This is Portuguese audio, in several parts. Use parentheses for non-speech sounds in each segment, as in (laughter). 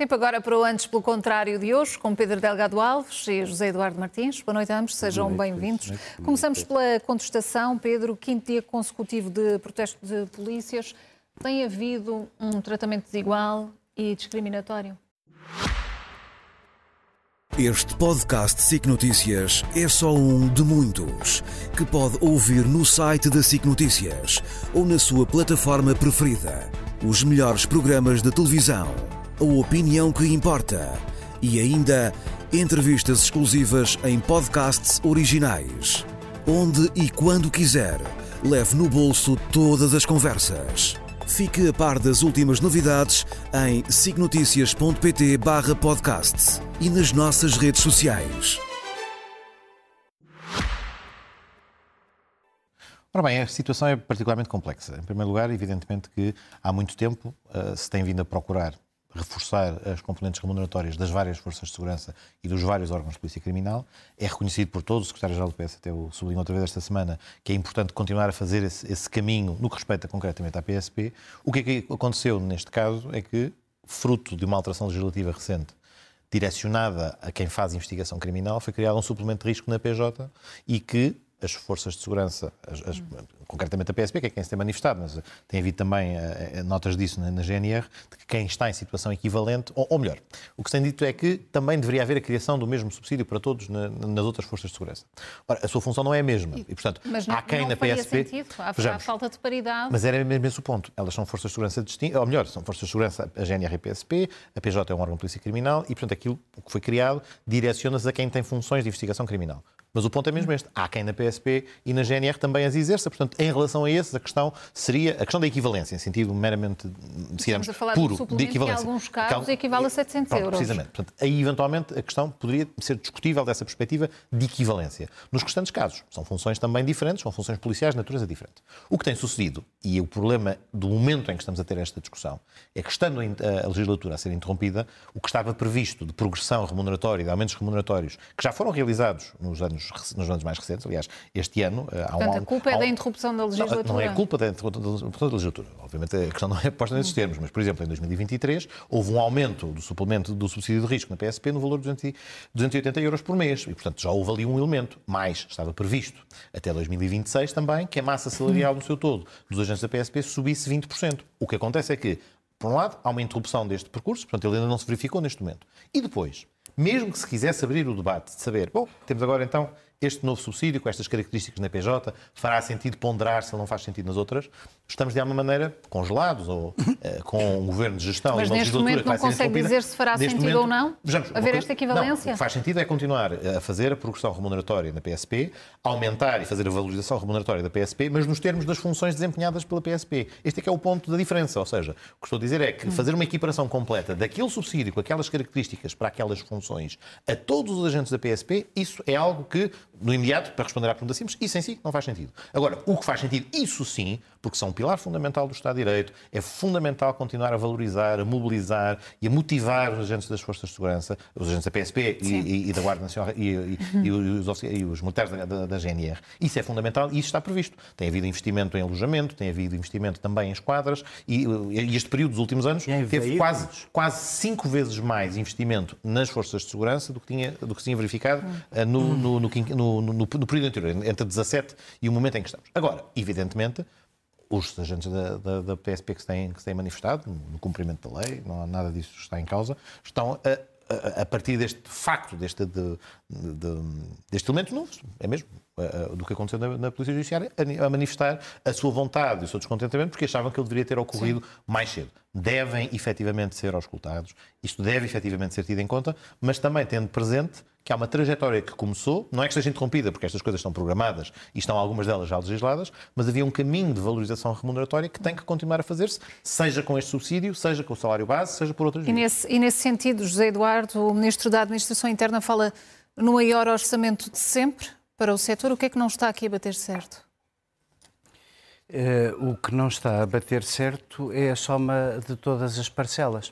Tempo agora para o Antes pelo Contrário de hoje, com Pedro Delgado Alves e José Eduardo Martins. Boa noite a ambos, sejam bem-vindos. Começamos pela contestação. Pedro, quinto dia consecutivo de protesto de polícias. Tem havido um tratamento desigual e discriminatório? Este podcast SIC Notícias é só um de muitos que pode ouvir no site da SIC Notícias ou na sua plataforma preferida. Os melhores programas de televisão a opinião que importa e ainda entrevistas exclusivas em podcasts originais. Onde e quando quiser, leve no bolso todas as conversas. Fique a par das últimas novidades em signoticias.pt barra podcast e nas nossas redes sociais. Ora bem, a situação é particularmente complexa. Em primeiro lugar, evidentemente que há muito tempo uh, se tem vindo a procurar reforçar as componentes remuneratórias das várias forças de segurança e dos vários órgãos de polícia criminal. É reconhecido por todos, o secretário-geral do PS até o sublinhou outra vez esta semana, que é importante continuar a fazer esse, esse caminho no que respeita concretamente à PSP. O que é que aconteceu neste caso é que, fruto de uma alteração legislativa recente, direcionada a quem faz investigação criminal, foi criado um suplemento de risco na PJ e que as forças de segurança, as, as, concretamente a PSP, que é quem se tem manifestado, mas tem havido também uh, notas disso na, na, GNR, de que quem está em situação equivalente, ou, ou, melhor, o que se tem dito é que também deveria haver a criação do mesmo subsídio para todos na, nas outras forças de segurança. Ora, a sua função não é a mesma. E, portanto, mas não, há quem não na PSP. Sentido. Há, vejamos, há falta de paridade. Mas era mesmo esse o ponto. Elas são forças de segurança distintas, ou melhor, são forças de segurança, a GNR e a PSP, a PJ é um órgão de polícia criminal e, portanto, aquilo que foi criado direciona-se a quem tem funções de investigação criminal. Mas o ponto é mesmo este. Há quem na PSP e na GNR também as exerça. Portanto, em relação a esses, a questão seria a questão da equivalência, em sentido meramente, digamos, puro de equivalência. em alguns casos equivale a 700 Pronto, euros. Precisamente. Portanto, aí, eventualmente, a questão poderia ser discutível dessa perspectiva de equivalência. Nos restantes casos, são funções também diferentes, são funções policiais de natureza diferente. O que tem sucedido, e o problema do momento em que estamos a ter esta discussão, é que, estando a legislatura a ser interrompida, o que estava previsto de progressão remuneratória, de aumentos remuneratórios, que já foram realizados nos anos anos, nos anos mais recentes. Aliás, este ano eh, há Portanto, um, a culpa é da interrupção da legislatura? Não, não é a culpa da interrupção da legislatura. Obviamente a questão não é posta nesses termos, mas, por exemplo, em 2023 houve um aumento do suplemento do subsídio de risco na PSP no valor de 280 euros por mês. E, portanto, já houve ali um elemento. Mais estava previsto até 2026 também que a massa salarial no seu todo dos agentes da PSP subisse 20%. O que acontece é que, por um lado, há uma interrupção deste percurso, portanto, ele ainda não se verificou neste momento. E depois, mesmo que se quisesse abrir o debate de saber, bom, temos agora então este novo subsídio, com estas características na PJ, fará sentido ponderar se não faz sentido nas outras? Estamos, de alguma maneira, congelados ou uh, (laughs) com um governo de gestão Mas e uma neste momento não consegue dizer se fará neste sentido momento, ou não? Vejamos, haver esta equivalência? Não, o que faz sentido é continuar a fazer a progressão remuneratória na PSP, aumentar e fazer a valorização remuneratória da PSP, mas nos termos das funções desempenhadas pela PSP. Este é que é o ponto da diferença, ou seja, o que estou a dizer é que hum. fazer uma equiparação completa daquele subsídio com aquelas características para aquelas funções a todos os agentes da PSP, isso é algo que no imediato, para responder à pergunta simples, isso em si não faz sentido. Agora, o que faz sentido, isso sim, porque são um pilar fundamental do Estado de Direito, é fundamental continuar a valorizar, a mobilizar e a motivar os agentes das Forças de Segurança, os agentes da PSP e, e, e, da Guarda Nacional e, e os, e, os, militares da, da, da, GNR. Isso é fundamental e isso está previsto. Tem havido investimento em alojamento, tem havido investimento também em esquadras e, este período dos últimos anos teve quase, quase cinco vezes mais investimento nas Forças de Segurança do que tinha, do que tinha verificado hum. no, no, no, no no, no, no período anterior, entre 17 e o momento em que estamos. Agora, evidentemente, os agentes da, da, da PSP que se, têm, que se têm manifestado, no cumprimento da lei, não há nada disso está em causa, estão a, a, a partir deste facto, deste, de, de, deste elemento novo, é mesmo, do que aconteceu na, na, Polícia Judiciária, a, a, manifestar a sua vontade e o seu descontentamento, porque achavam que ele deveria ter ocorrido Sim. mais cedo. Devem efetivamente ser auscultados, isto deve efetivamente ser tido em conta, mas também tendo presente que há uma trajetória que começou, não é que esteja interrompida, porque estas coisas estão programadas e estão algumas delas já legisladas, mas havia um caminho de valorização remuneratória que tem que continuar a fazer-se, seja com este subsídio, seja com o salário base, seja por outras e nesse, e nesse sentido, José Eduardo, o Ministro da Administração Interna fala no maior orçamento de sempre para o setor. O que é que não está aqui a bater certo? Uh, o que não está a bater certo é a soma de todas as parcelas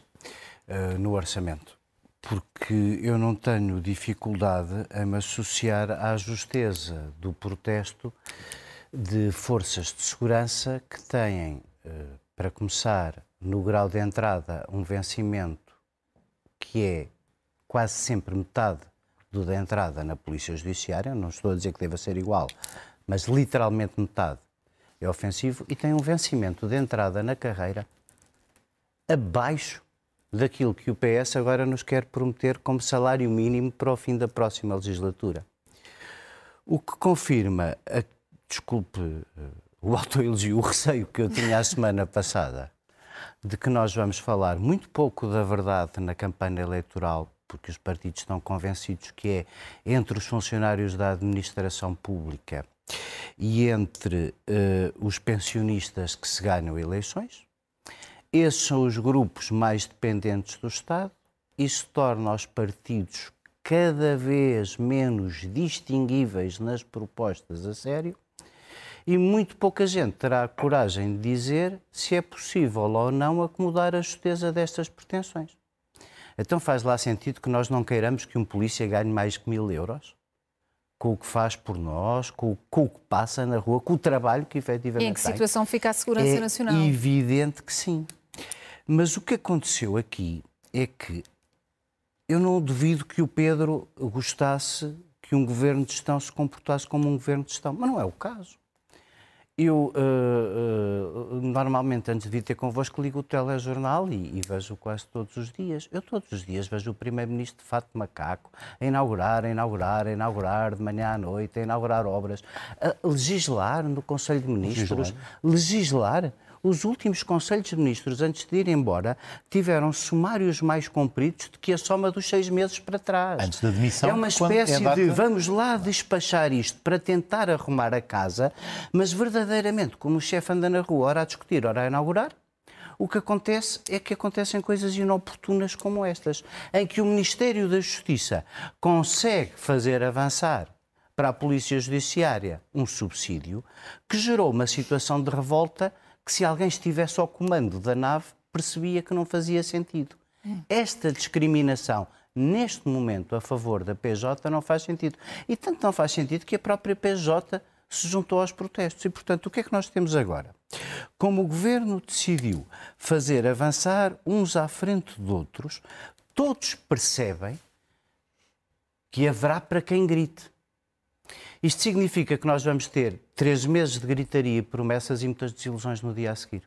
uh, no orçamento porque eu não tenho dificuldade em me associar à justeza do protesto de forças de segurança que têm, eh, para começar, no grau de entrada, um vencimento que é quase sempre metade do da entrada na Polícia Judiciária, não estou a dizer que deva ser igual, mas literalmente metade é ofensivo, e tem um vencimento de entrada na carreira abaixo daquilo que o PS agora nos quer prometer como salário mínimo para o fim da próxima legislatura. O que confirma, a, desculpe o autoelogio, o receio que eu tinha a semana passada, de que nós vamos falar muito pouco da verdade na campanha eleitoral, porque os partidos estão convencidos que é entre os funcionários da administração pública e entre uh, os pensionistas que se ganham eleições. Esses são os grupos mais dependentes do Estado. Isso torna os partidos cada vez menos distinguíveis nas propostas a sério e muito pouca gente terá a coragem de dizer se é possível ou não acomodar a justeza destas pretensões. Então faz lá sentido que nós não queiramos que um polícia ganhe mais que mil euros? Com o que faz por nós, com, com o que passa na rua, com o trabalho que efetivamente E em que situação tem. fica a segurança é nacional? É evidente que sim. Mas o que aconteceu aqui é que eu não duvido que o Pedro gostasse que um governo de gestão se comportasse como um governo de gestão, mas não é o caso. Eu, uh, uh, normalmente, antes de vir ter convosco, ligo o telejornal e, e, vejo quase todos os dias. Eu, todos os dias, vejo o Primeiro-Ministro de fato macaco a inaugurar, a inaugurar, a inaugurar, de manhã à noite, a inaugurar obras, a legislar no Conselho de Ministros, legislar. legislar os últimos Conselhos de Ministros, antes de ir embora, tiveram sumários mais compridos do que a soma dos seis meses para trás. Antes da demissão. É uma espécie é de vamos lá despachar isto para tentar arrumar a casa, mas verdadeiramente, como o chefe anda na rua, ora a discutir, ora a inaugurar, o que acontece é que acontecem coisas inoportunas como estas, em que o Ministério da Justiça consegue fazer avançar para a Polícia Judiciária um subsídio que gerou uma situação de revolta que se alguém estivesse ao comando da nave percebia que não fazia sentido. Esta discriminação, neste momento, a favor da PJ, não faz sentido. E tanto não faz sentido que a própria PJ se juntou aos protestos. E, portanto, o que é que nós temos agora? Como o governo decidiu fazer avançar uns à frente de outros, todos percebem que haverá para quem grite. Isto significa que nós vamos ter três meses de gritaria, promessas e muitas desilusões no dia a seguir.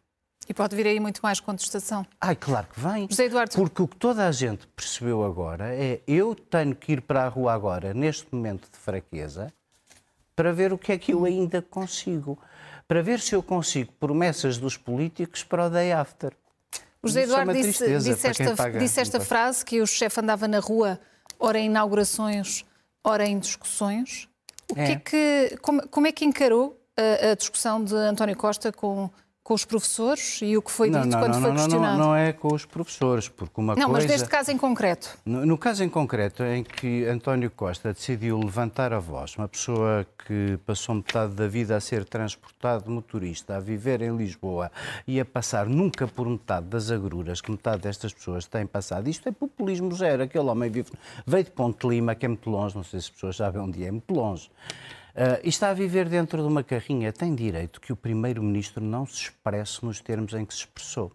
E pode vir aí muito mais contestação. Ai, claro que vem. José Eduardo. Porque o que toda a gente percebeu agora é eu tenho que ir para a rua agora, neste momento de fraqueza, para ver o que é que eu ainda consigo. Para ver se eu consigo promessas dos políticos para o day after. O José é Eduardo é disse, disse, esta, disse esta frase que o chefe andava na rua, ora em inaugurações, ora em discussões. O é. que é que, como, como é que encarou a, a, discussão de António Costa com, com os professores e o que foi dito não, quando não, foi questionado? Não, não é com os professores, porque uma não, coisa... Não, mas neste caso em concreto. No, no, caso em concreto, em que António Costa decidiu levantar a voz, uma pessoa que passou metade da vida a ser transportado motorista, a viver em Lisboa e a passar nunca por metade das agruras que metade destas pessoas têm passado, isto é populismo zero. Aquele homem vive, veio de Ponte Lima, que é muito longe, não sei se as pessoas sabem onde é, é muito longe. Uh, e está a viver dentro de uma carrinha, tem direito que o Primeiro-Ministro não se expresse nos termos em que se expressou.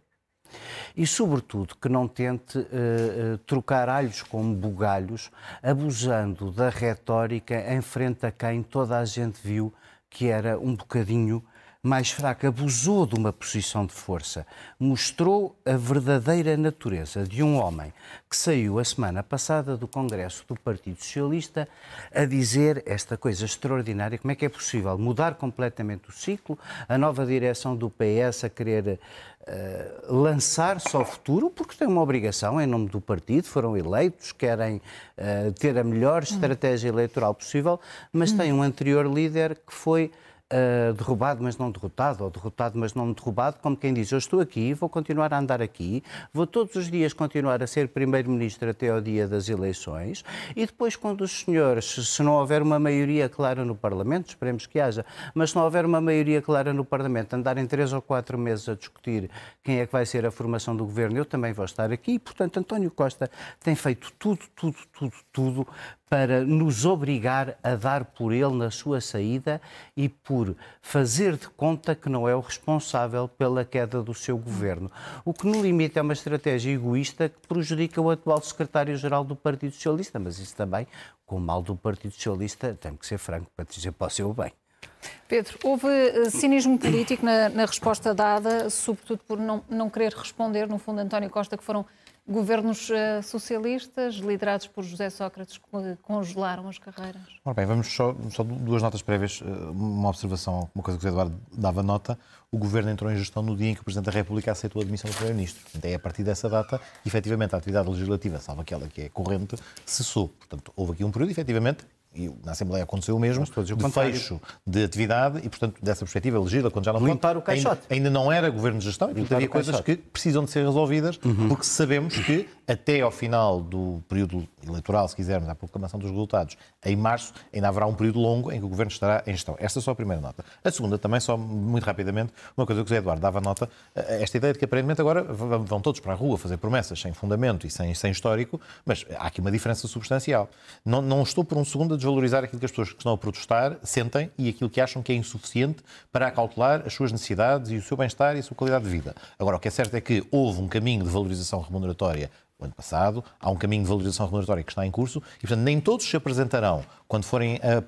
E, sobretudo, que não tente uh, trocar alhos como bugalhos, abusando da retórica em frente a quem toda a gente viu que era um bocadinho mais fraca, abusou de uma posição de força, mostrou a verdadeira natureza de um homem que saiu a semana passada do Congresso do Partido Socialista a dizer esta coisa extraordinária: como é que é possível mudar completamente o ciclo, a nova direção do PS a querer uh, lançar-se ao futuro, porque tem uma obrigação em nome do partido, foram eleitos, querem uh, ter a melhor estratégia eleitoral possível, mas tem um anterior líder que foi uh, derrubado, mas não derrotado, ou derrotado, mas não derrubado, como quem diz: Eu estou aqui, vou continuar a andar aqui, vou todos os dias continuar a ser Primeiro-Ministro até ao dia das eleições, e depois, quando os senhores, se não houver uma maioria clara no Parlamento, esperemos que haja, mas se não houver uma maioria clara no Parlamento, andarem três ou quatro meses a discutir quem é que vai ser a formação do governo, eu também vou estar aqui. E, portanto, António Costa tem feito tudo, tudo, tudo, tudo para nos obrigar a dar por ele na sua saída e por fazer de conta que não é o responsável pela queda do seu governo. O que, no limite, é uma estratégia egoísta que prejudica o atual secretário-geral do Partido Socialista, mas isso também, com o mal do Partido Socialista, tem que ser franco para dizer para o seu bem. Pedro, houve eh, cinismo político na, na, resposta dada, sobretudo por não, não querer responder, no fundo, António Costa, que foram governos uh, socialistas, liderados por José Sócrates, congelaram as carreiras. Ora bem, vamos só, só duas notas prévias, eh, uma observação, uma coisa que o José Eduardo dava nota. O governo entrou em gestão no dia em que o Presidente da República aceitou a admissão do Primeiro-Ministro. É a partir dessa data, efetivamente, a atividade legislativa, salvo aquela que é corrente, cessou. Portanto, houve aqui um período, efetivamente, e na Assembleia aconteceu o mesmo, de fecho de atividade e, portanto, dessa perspectiva, legisla quando já não Limpar o caixote. Ainda, ainda, não era governo de gestão e, portanto, havia coisas que precisam de ser resolvidas, uhum. porque sabemos que até ao final do período eleitoral, se quisermos, à proclamação dos resultados, em março, ainda haverá um período longo em que o governo estará em gestão. Esta é só a primeira nota. A segunda, também, só muito rapidamente, uma coisa que o José Eduardo dava nota, eh, esta ideia de que aparentemente agora vão todos para a rua fazer promessas sem fundamento e sem, sem histórico, mas há aqui uma diferença substancial. Não, não estou por um segundo a desvalorizar aquilo que as pessoas que estão a protestar sentem e aquilo que acham que é insuficiente para acautelar as suas necessidades e o seu bem-estar e a sua qualidade de vida. Agora, o que é certo é que houve um caminho de valorização remuneratória o ano passado, há um caminho de valorização remuneratória que está em curso e, portanto, nem todos se apresentarão quando forem a, a,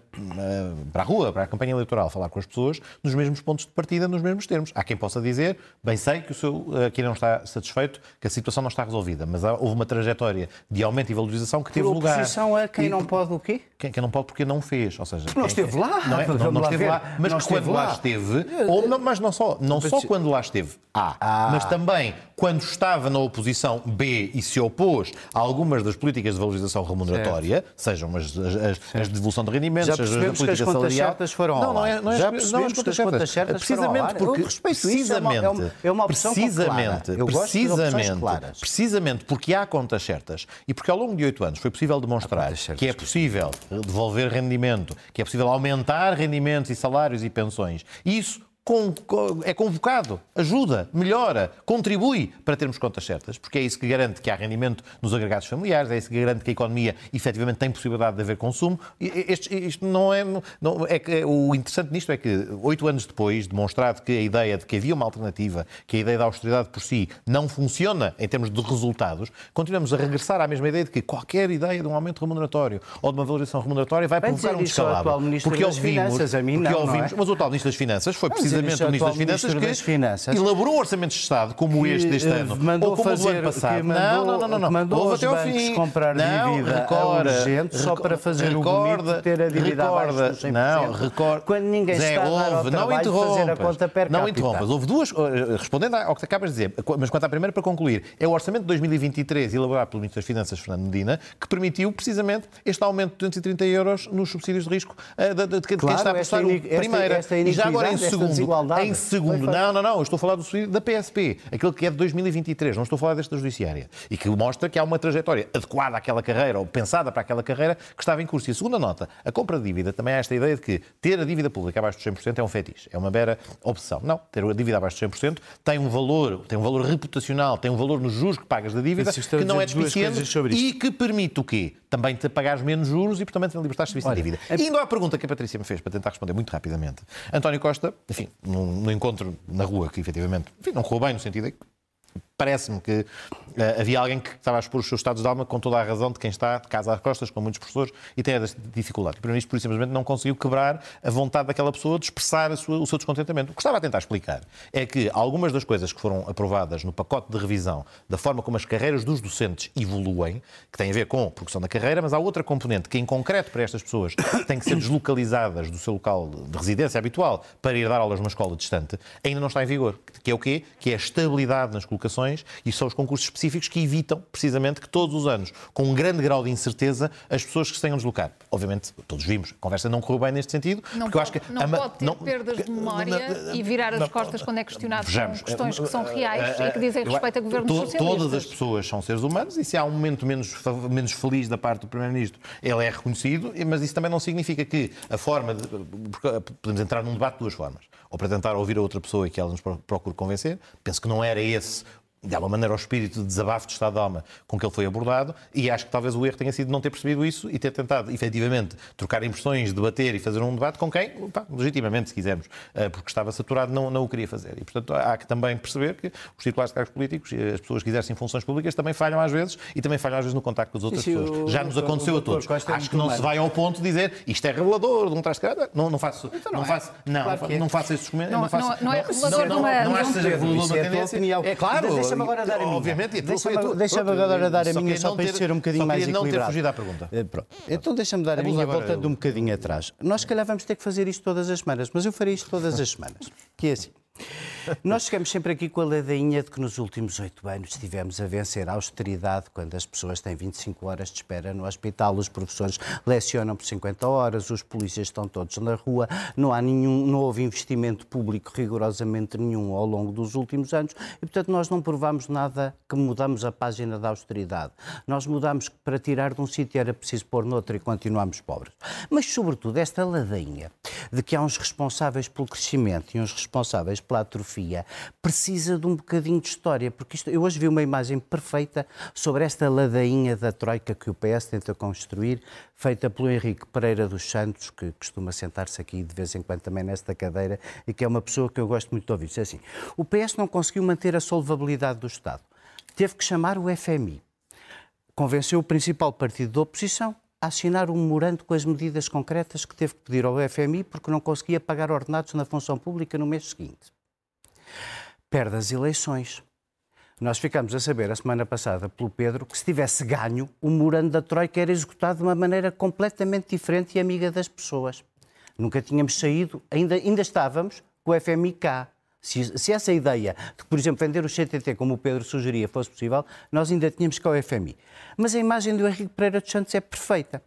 para a rua, para a campanha eleitoral, falar com as pessoas, nos mesmos pontos de partida, nos mesmos termos. Há quem possa dizer, bem sei que o seu aqui não está satisfeito, que a situação não está resolvida, mas há, houve uma trajetória de aumento e valorização que teve Por lugar. A oposição é quem e, não pode o quê? Quem, quem, não pode porque não fez, ou seja... Não esteve lá. Não, é, não, não esteve lá, mas não quando lá. lá esteve, ou, não, mas não só, não só quando lá esteve, A, ah. mas também quando estava na oposição, B, e se opôs a algumas das políticas de valorização remuneratória, certo. sejam as, as, as, de devolução de rendimentos, já percebemos que as contas salarial. certas foram não, não é, não é, Já percebemos não, que as contas certas precisamente porque precisamente é uma, é uma opção precisamente precisamente precisamente porque há contas certas e porque ao longo de oito anos foi possível demonstrar que é possível devolver rendimento, que é possível aumentar rendimentos e salários e pensões. Isso é convocado, ajuda, melhora, contribui para termos contas certas, porque é isso que garante que há rendimento nos agregados familiares, é isso que garante que a economia efetivamente tem possibilidade de haver consumo. Este, isto não é, não, é o interessante nisto é que, oito anos depois, demonstrado que a ideia de que havia uma alternativa, que a ideia da austeridade por si não funciona em termos de resultados, continuamos a regressar à mesma ideia de que qualquer ideia de um aumento remuneratório ou de uma valorização remuneratória vai provocar um descalabro. Porque ouvimos, Finanças, a mim porque não, ouvimos, não é? mas o atual Ministro das Finanças foi precisamente precisamente o Ministro das Finanças que das Finanças, elaborou orçamentos de Estado como este deste ano, mandou ou como fazer, o ano passado. Mandou, não, não, não, não. Mandou Houve até ao fim. comprar não, dívida recorda, urgente só para fazer recorda, o bonito ter a dívida recorda, abaixo dos 100%. Não, recorda. Quando ninguém Zé, está houve, a dar ao não de fazer a conta per capita. Não interrompas. Houve duas, eh, respondendo ao que acabas de dizer, mas quanto à primeira, para concluir, é o orçamento de 2023 elaborado pelo Ministro das Finanças, Fernando Medina, que permitiu precisamente este aumento de 230 euros nos subsídios de risco eh, de, de, de, claro, quem está a passar o primeira. E já agora em segundo, em segundo. Não, não, não. Eu estou a falar do subsídio da PSP, aquele que é de 2023. Não estou a falar deste da Judiciária. E que mostra que há uma trajetória adequada àquela carreira ou pensada para aquela carreira que estava em curso. E a segunda nota, a compra de dívida, também há esta ideia de que ter a dívida pública abaixo dos 100% é um fetiche, é uma mera opção. Não, ter a dívida abaixo dos 100% tem um valor, tem um valor reputacional, tem um valor nos juros que pagas da dívida que não é despiciente e que permite o quê? Também te pagares menos juros e, portanto, te libertar de serviço de dívida. É... Indo à pergunta que a Patrícia me fez, para tentar responder muito rapidamente. António Costa, enfim, no, no encontro na rua que efetivamente enfim, não correu bem, no sentido de que parece-me que uh, havia alguém que estava a expor os seus estados de alma com toda a razão de quem está de casa às costas, com muitos professores, e tem essa dificuldade. O Primeiro-Ministro, por simplesmente, não conseguiu quebrar a vontade daquela pessoa de expressar sua, o seu descontentamento. O que estava a tentar explicar é que algumas das coisas que foram aprovadas no pacote de revisão da forma como as carreiras dos docentes evoluem, que tem a ver com a progressão da carreira, mas há outra componente que, em concreto, para estas pessoas, têm que ser deslocalizadas do seu local de residência habitual para ir dar aulas numa escola distante, ainda não está em vigor. Que é o quê? Que é a estabilidade nas colocações e são os concursos específicos que evitam, precisamente, que todos os anos, com um grande grau de incerteza, as pessoas que se tenham de deslocar. Obviamente, todos vimos, a conversa não correu bem neste sentido, não porque pode, eu acho que... Não pode ter não, perdas de memória e virar as costas quando é questionado vejamos, questões que são reais e que dizem respeito a governos to, socialistas. Todas as pessoas são seres humanos e se há um momento menos, menos feliz da parte do Primeiro-Ministro, ele é reconhecido, mas isso também não significa que a forma de... Podemos entrar num debate de duas formas. Ou para tentar ouvir a outra pessoa e que ela nos procure convencer. Penso que não era esse de alguma maneira, ao espírito de desabafo de estado de alma com que ele foi abordado, e acho que talvez o erro tenha sido não ter percebido isso e ter tentado, efetivamente, trocar impressões, debater e fazer um debate com quem, pá, legitimamente, se quisermos, eh, porque estava saturado, não, não o queria fazer. E, portanto, há que também perceber que os titulares de cargos políticos, e as pessoas que exercem funções públicas, também falham às vezes e também falham às vezes no contacto com as outras pessoas. O, Já nos o, aconteceu o, a todos. Acho que não se vai ao ponto de dizer isto é revelador de um trás de Não, não faço, então não, não, é. faço, não, claro não, é. não faço esses comentários. Não, não, não, é revelador de uma... Não acho que seja revelador de uma tendência. É claro. Deixa-me agora dar a minha obviamente. Deixa-me deixa agora dar a minha só para ser um bocadinho mais equilibrado. não ter fugido à pergunta. Eh, pronto. Então deixa-me dar a minha volta de um bocadinho atrás. Nós, se calhar, vamos ter que fazer isto todas as semanas, mas eu farei isto todas as semanas. Que é assim. Nós chegamos sempre aqui com a ladainha de que nos últimos oito anos estivemos a vencer a austeridade quando as pessoas têm 25 horas de espera no hospital, os professores lecionam por 50 horas, os polícias estão todos na rua, não há nenhum, não houve investimento público rigorosamente nenhum ao longo dos últimos anos e, portanto, nós não provamos nada que mudamos a página da austeridade. Nós mudamos que para tirar de um sítio era preciso pôr noutro e continuamos pobres. Mas, sobretudo, esta ladainha de que há uns responsáveis pelo crescimento e uns responsáveis pela atrofia, precisa de um bocadinho de história, porque isto, eu hoje vi uma imagem perfeita sobre esta ladainha da troika que o PS tenta construir, feita pelo Henrique Pereira dos Santos, que costuma sentar-se aqui de vez em quando também nesta cadeira, e que é uma pessoa que eu gosto muito de ouvir. Diz assim, o PS não conseguiu manter a solvabilidade do Estado. Teve que chamar o FMI. Convenceu o principal partido da oposição a assinar um memorando com as medidas concretas que teve que pedir ao FMI porque não conseguia pagar ordenados na função pública no mês seguinte. Perde as eleições. Nós ficamos a saber a semana passada pelo Pedro que se tivesse ganho, o memorando da Troika era executado de uma maneira completamente diferente e amiga das pessoas. Nunca tínhamos saído, ainda, ainda estávamos com o FMI. Se, se, essa ideia de, por exemplo, vender o CTT, como o Pedro sugeria, fosse possível, nós ainda tínhamos cá o FMI. Mas a imagem do Henrique Pereira dos Santos é perfeita.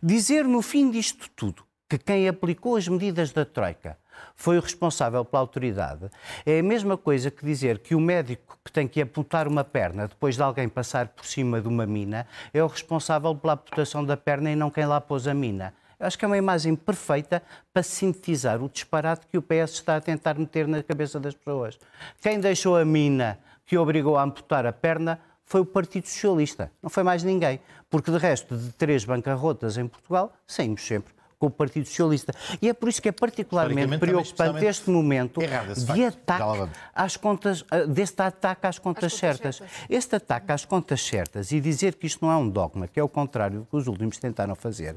Dizer no fim disto tudo que quem aplicou as medidas da Troika foi o responsável pela autoridade é a mesma coisa que dizer que o médico que tem que apontar uma perna depois de alguém passar por cima de uma mina é o responsável pela amputação da perna e não quem lá pôs a mina. Eu acho que é uma imagem perfeita para sintetizar o disparate que o PS está a tentar meter na cabeça das pessoas. Quem deixou a mina que obrigou a amputar a perna foi o Partido Socialista, não foi mais ninguém. Porque, de resto, de três bancarrotas em Portugal, saímos sempre com o Partido Socialista. E é por isso que é particularmente preocupante este momento de ataque às contas, ah, deste ataque às contas, certas. certas. Este ataque às contas certas e dizer que isto não é um dogma, que é o contrário do que os últimos tentaram fazer,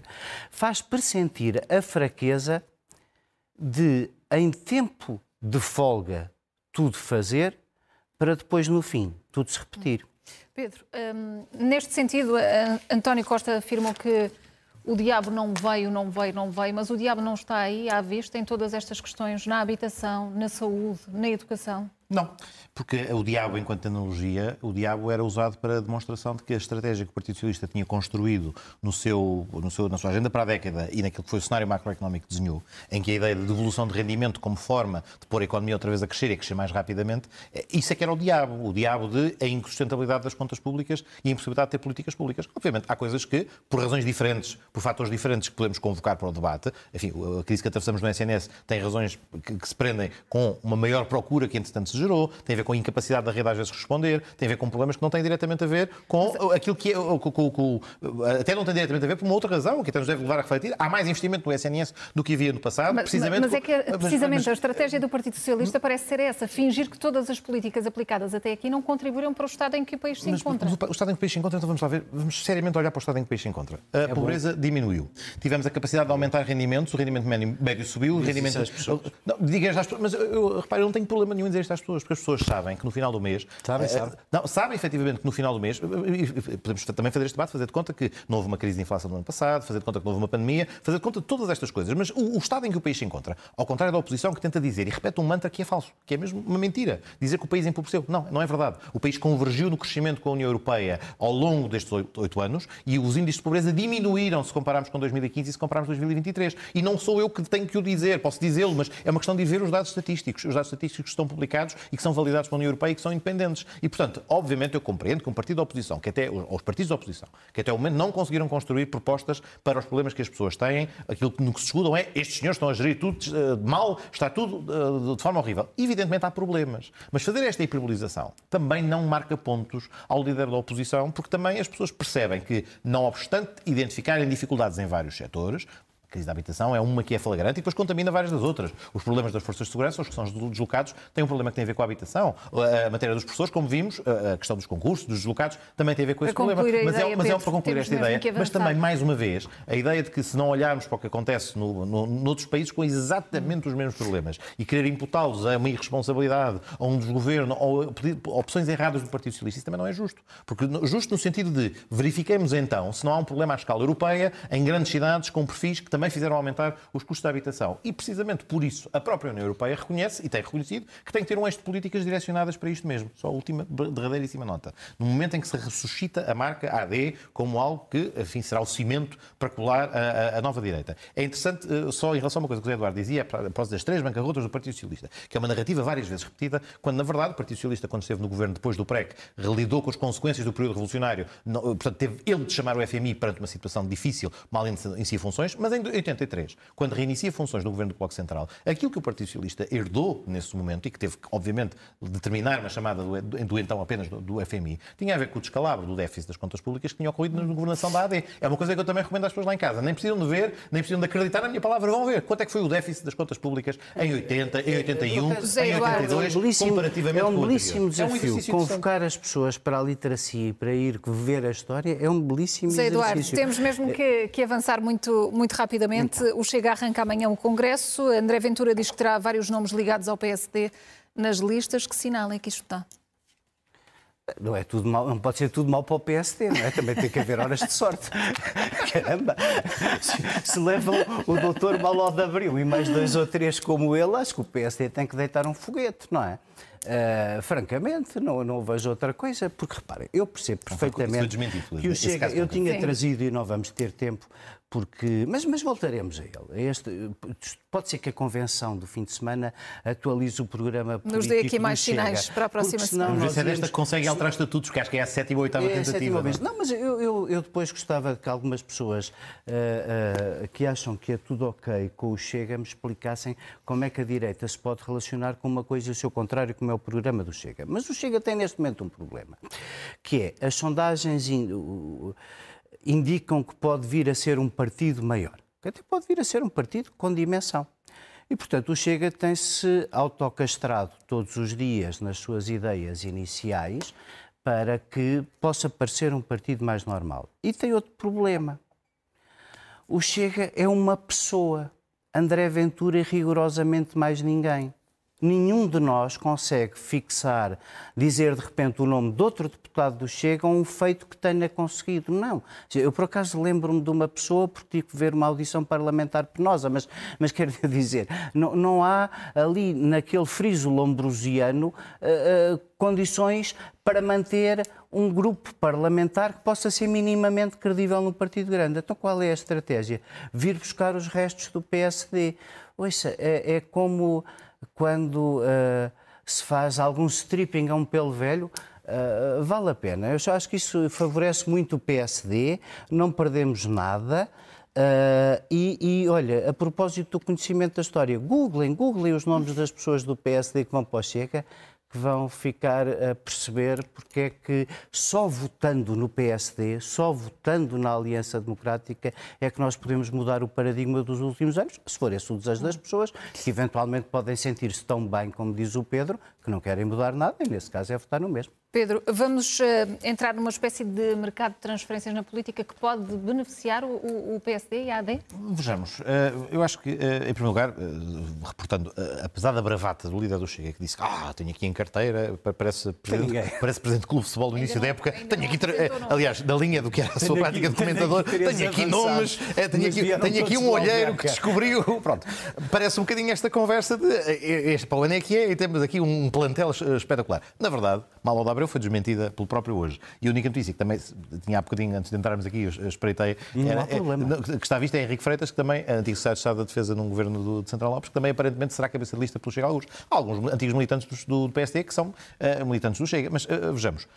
faz pressentir a fraqueza de, em tempo de folga, tudo fazer para depois, no fim, tudo se repetir. Pedro, hum, neste sentido, António Costa afirmou que o diabo não veio, não veio, não veio, mas o diabo não está aí à vista em todas estas questões, na habitação, na saúde, na educação? Não, porque o diabo, enquanto analogia, o diabo era usado para a demonstração de que a estratégia que o Partido Socialista tinha construído no seu, no seu, na sua agenda para a década e naquilo que foi o cenário macroeconómico que desenhou, em que a ideia de devolução de rendimento como forma de pôr a economia outra vez a crescer e a crescer mais rapidamente, é, isso é que era o diabo. O diabo de a insustentabilidade das contas públicas e a impossibilidade de ter políticas públicas. Obviamente, há coisas que, por razões diferentes, por fatores diferentes, que podemos convocar para o debate. Enfim, a crise que atravessamos no SNS tem razões que, que se prendem com uma maior procura que, entretanto, se gerou, tem a ver com a incapacidade da rede às vezes responder, tem a ver com problemas que não têm diretamente a ver com Mas... aquilo que é. Com, com, com, até não tem diretamente a ver por uma outra razão, que até nos deve levar a refletir. Há mais investimento no SNS do que havia no passado, mas, precisamente. Mas é que precisamente mas, mas... a estratégia do Partido Socialista parece ser essa, fingir que todas as políticas aplicadas até aqui não contribuíram para o estado em que o país se encontra. Mas, o estado em que o país se encontra, então vamos lá ver, vamos seriamente olhar para o estado em que o país se encontra. A é pobreza bom. diminuiu. Tivemos a capacidade de aumentar rendimentos, o rendimento médio subiu, o rendimento. Não, diga às pessoas, mas eu, repare, eu não tenho problema nenhum em dizer isto às pessoas, porque as pessoas sabem que no final do mês. Sabem, sabem. Não, sabem efetivamente que no final do mês. Podemos também fazer este debate, fazer de conta que não houve uma crise de inflação no ano passado, fazer de conta que não houve uma pandemia, fazer de conta de todas estas coisas. Mas o, o estado em que o país se encontra, ao contrário da oposição que tenta dizer e repete um mantra que é falso, que é mesmo uma mentira, dizer que o país empobreceu. Não, não é verdade. O país convergiu no crescimento com a União Europeia ao longo destes oito anos e os índices de pobreza diminuíram se compararmos com 2015 e se compararmos com 2023. E não sou eu que tenho que o dizer, posso dizê-lo, mas é uma questão de ver os dados estatísticos. Os dados estatísticos estão publicados e que são validados pela União Europeia e que são independentes. E, portanto, obviamente eu compreendo que um partido da oposição, que até, os partidos da oposição, que até o momento não conseguiram construir propostas para os problemas que as pessoas têm, aquilo no que se escudam é estes senhores estão a gerir tudo uh, mal, está tudo uh, de forma horrível. Evidentemente há problemas, mas fazer esta hiperbolização também não marca pontos ao líder da oposição, porque também as pessoas percebem que, não obstante identificarem dificuldades em vários setores, crise da habitação é uma que é flagrante e depois contamina várias das outras. Os problemas das forças de segurança, os que são deslocados, têm um problema que tem a ver com a habitação. A matéria dos professores, como vimos, a questão dos concursos, dos deslocados, também tem a ver com esse problema. Mas é, mas é para concluir esta ideia. Mas também, mais uma vez, a ideia de que se não olharmos para o que acontece no, no, noutros países com exatamente os mesmos problemas e querer imputá-los a uma irresponsabilidade, a um desgoverno, ou opções erradas do Partido Socialista, isso também não é justo. Porque justo no sentido de verifiquemos então se não há um problema à escala europeia, em grandes cidades, com perfis que também fizeram aumentar os custos da habitação. E precisamente por isso a própria União Europeia reconhece e tem reconhecido que tem que ter um eixo de políticas direcionadas para isto mesmo. Só a última, derradeiríssima nota. No momento em que se ressuscita a marca AD como algo que, enfim, será o cimento para colar a, a, a nova direita. É interessante, uh, só em relação a uma coisa que o José Eduardo dizia, após das três bancarrotas do Partido Socialista, que é uma narrativa várias vezes repetida, quando na verdade o Partido Socialista, quando esteve no governo depois do PREC, relidou com as consequências do período revolucionário, não, portanto, teve ele de chamar o FMI perante uma situação difícil, mal em si funções, mas em 83, quando reinicia funções do governo do Bloco Central, aquilo que o Partido Socialista herdou nesse momento e que teve que, obviamente, determinar uma chamada do, do então apenas do, do, FMI, tinha a ver com o descalabro do déficit das contas públicas que tinha ocorrido na governação da AD. É uma coisa que eu também recomendo às pessoas lá em casa. Nem precisam de ver, nem precisam de acreditar na minha palavra. Vão ver quanto é que foi o déficit das contas públicas em 80, em 81, em 82, comparativamente É um belíssimo desafio. É um Convocar as pessoas para a literacia e para ir ver a história é um belíssimo Zé Eduardo, exercício. temos mesmo que, que, avançar muito, muito rapidamente. Então. O Chega arranca amanhã o Congresso. André Ventura diz que terá vários nomes ligados ao PSD nas listas. Que sinal é que isto está? Não, é tudo mal, não pode ser tudo mal para o PSD, não é? Também tem que haver horas de sorte. (laughs) Caramba! Se, se levam o doutor Maló de Abril e mais dois ou três como ele, acho que o PSD tem que deitar um foguete, não é? Uh, francamente, não, não vejo outra coisa, porque reparem, eu percebo perfeitamente que o Chega, eu tinha Sim. trazido e não vamos ter tempo porque mas, mas voltaremos a ele. Este, pode ser que a convenção do fim de semana atualize o programa político Nos dê aqui mais sinais para a próxima semana. Vamos ver se é desta que consegue alterar estatutos, que acho que é a sétima ou oitava é tentativa. Sétima vez. Não, mas eu, eu, eu, depois gostava que algumas pessoas uh, uh, que acham que é tudo ok com o Chega me explicassem como é que a direita se pode relacionar com uma coisa e o seu contrário, como é o programa do Chega. Mas o Chega tem neste momento um problema, que é as sondagens... In, indicam que pode vir a ser um partido maior, que até pode vir a ser um partido com dimensão. E, portanto, o Chega tem-se autocastrado todos os dias nas suas ideias iniciais para que possa parecer um partido mais normal. E tem outro problema. O Chega é uma pessoa. André Ventura é rigorosamente mais ninguém nenhum de nós consegue fixar, dizer de repente o nome de outro deputado do Chega um feito que tenha conseguido. Não. Eu, por acaso, lembro-me de uma pessoa, porque tive que ver uma audição parlamentar penosa, mas, mas quero (laughs) dizer, não, não há ali, naquele friso lombrosiano, uh, uh, condições para manter um grupo parlamentar que possa ser minimamente credível no Partido Grande. Então, qual é a estratégia? Vir buscar os restos do PSD. Ouça, é, é como quando uh, se faz algum stripping a um pelo velho, uh, vale a pena. Eu acho que isso favorece muito o PSD, não perdemos nada. Uh, e, e, olha, a propósito do conhecimento da história, googlem, googlem os nomes das pessoas do PSD que vão para o Chega que vão ficar a perceber porque é que só votando no PSD, só votando na Aliança Democrática, é que nós podemos mudar o paradigma dos últimos anos, se for esse o desejo das pessoas, que eventualmente podem sentir-se tão bem, como diz o Pedro, que não querem mudar nada, e nesse caso é votar no mesmo. Pedro, vamos uh, entrar numa espécie de mercado de transferências na política que pode beneficiar o, o PSD e a AD? Vejamos, uh, eu acho que, uh, em primeiro lugar, reportando, apesar da bravata do líder do Chega, que disse que ah, tenho aqui em carteira, parece presidente, (laughs) parece presidente do Clube de Futebol do início da época, tenho aqui, aliás, na linha do que era a sua prática de comentador, tenho aqui nomes, é, tenho aqui, tenho aqui um olheiro que descobriu, pronto, parece um bocadinho esta conversa de este para o ano é que é e temos aqui um plantel espetacular. Na verdade, mal ou Abreu foi desmentida pelo próprio hoje. E a única notícia que também tinha há bocadinho, antes de entrarmos aqui, eu espreitei, era, é, que está vista é Henrique Freitas, que também é antigo secretário de Estado da Defesa num governo do, de Central Lopes, que também aparentemente será cabeça de lista pelo Chega alguns. Há alguns antigos militantes do, do PSD que são uh, militantes do Chega. Mas uh, vejamos.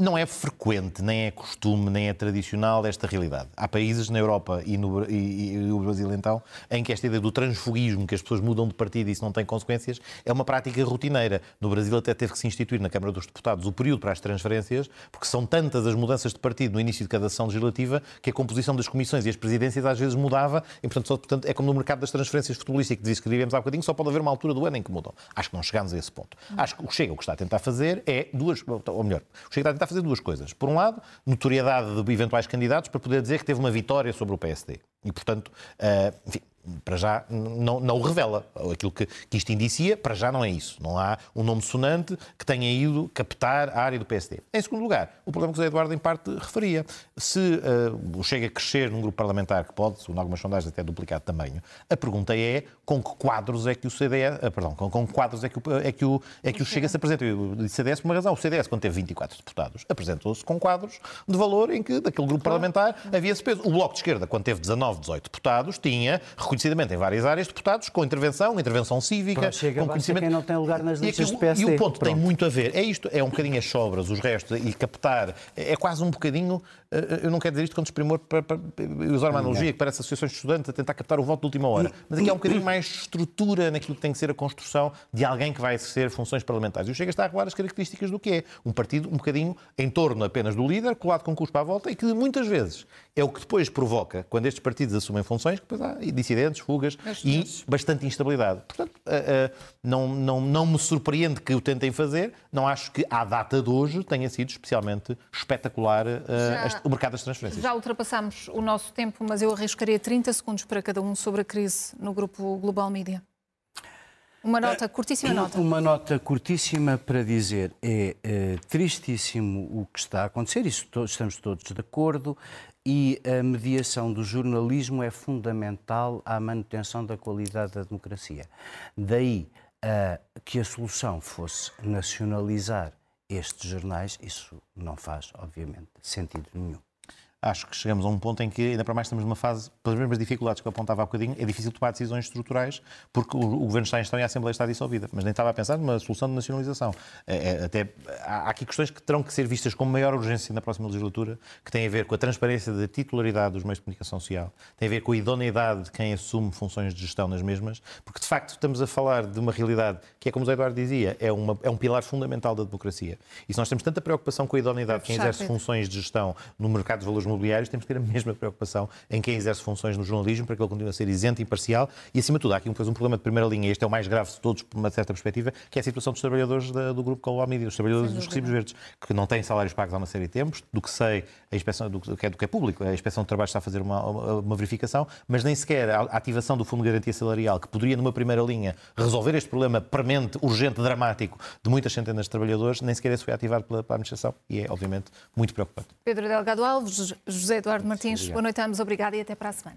Não é frequente, nem é costume, nem é tradicional esta realidade. Há países na Europa e no, e, e no Brasil, então, em que esta ideia do transfugismo, que as pessoas mudam de partido e isso não tem consequências, é uma prática rotineira. No Brasil até teve que se instituir na Câmara dos Deputados o período para as transferências, porque são tantas as mudanças de partido no início de cada sessão legislativa que a composição das comissões e as presidências às vezes mudava, e portanto, só, portanto é como no mercado das transferências futebolísticas que diríamos há bocadinho, só pode haver uma altura do ano em que mudam. Acho que não chegamos a esse ponto. Acho que o Chega o que está a tentar fazer é duas, ou melhor, o Chega está a tentar fazer duas coisas. Por um lado, notoriedade de eventuais candidatos para poder dizer que teve uma vitória sobre o PSD. E, portanto, uh, enfim, para já não, não o revela. Aquilo que, que isto indicia, para já não é isso. Não há um nome sonante que tenha ido captar a área do PSD. Em segundo lugar, o problema que o José Eduardo, em parte, referia. Se uh, chega a crescer num grupo parlamentar, que pode, em algumas sondagens, até duplicar de tamanho, a pergunta é com que quadros é que o CDS, uh, eh, perdão, com, com que quadros é que o, é que o, é que o Chega se apresenta. Eu disse CDS por uma razão. O CDS, quando teve 24 deputados, apresentou-se com quadros de valor em que, daquele grupo parlamentar, havia esse peso. O Bloco de Esquerda, quando teve 19, 18 deputados, tinha reconhecidamente em várias áreas deputados com intervenção, intervenção cívica, chega, com conhecimento. quem não tem lugar nas listas e, do PSD. E o ponto Pronto. tem muito a ver. É isto, é um bocadinho as sobras, os restos, e captar. É quase um bocadinho. Eh, eu não quero dizer isto com desprimor para, para, usar uma analogia que parece associações de estudantes a tentar captar o voto de última hora. Mas aqui há um bocadinho mais estrutura naquilo que tem que ser a construção de alguém que vai exercer funções parlamentares. E o Chega está a revelar as características do que é. Um partido um bocadinho em torno apenas do líder, colado com cuspo à volta, e que muitas vezes é o que depois provoca, quando estes partidos assumem funções, que depois há dissidentes, fugas e bastante instabilidade. Portanto, uh, uh, não, não, não me surpreende que o tentem fazer, não acho que à data de hoje tenha sido especialmente espetacular uh, já, o mercado das transferências. Já ultrapassámos o nosso tempo, mas eu arriscaria 30 segundos para cada um sobre a crise no grupo Global Media. Uma nota, curtíssima nota. Uma nota curtíssima para dizer é, é tristíssimo o que está a acontecer, isso estamos todos de acordo, e a mediação do jornalismo é fundamental à manutenção da qualidade da democracia. Daí que a solução fosse nacionalizar estes jornais, isso não faz, obviamente, sentido nenhum acho que chegamos a um ponto em que, ainda para mais, estamos numa fase, pelas mesmas dificuldades que eu apontava há bocadinho, é difícil tomar decisões estruturais porque o, o Governo está em gestão e a Assembleia está dissolvida. Mas nem estava a pensar numa solução de nacionalização. É, é, até, há, aqui questões que terão que ser vistas com maior urgência na próxima legislatura, que têm a ver com a transparência da titularidade dos meios de comunicação social, tem a ver com a idoneidade de quem assume funções de gestão nas mesmas, porque de facto estamos a falar de uma realidade que é, como o Zé Eduardo dizia, é, uma, é um pilar fundamental da democracia. E se nós temos tanta preocupação com a idoneidade de quem exerce funções de gestão no mercado de valores mobiliários, temos que ter a mesma preocupação em quem exerce funções no jornalismo para que ele continue a ser isento, imparcial e, acima de tudo, há aqui um, um problema de primeira linha, e este é o mais grave de todos, por uma certa perspectiva, que é a situação dos trabalhadores da, do grupo Global Media, os trabalhadores dos recibos verdes, que não têm salários pagos há uma série de tempos, do que sei, a inspeção, do, que, é, do que é público, a Inspeção de Trabalho está a fazer uma, uma, uma verificação, mas nem sequer a ativação do Fundo de Garantia Salarial, que poderia, numa primeira linha, resolver este problema premente, urgente, dramático de muitas centenas de trabalhadores, nem sequer esse foi ativado pela, pela administração e é, obviamente, muito preocupante. Pedro Delgado Alves, José Eduardo Martins, boa noite a ambos, obrigada e até para a semana.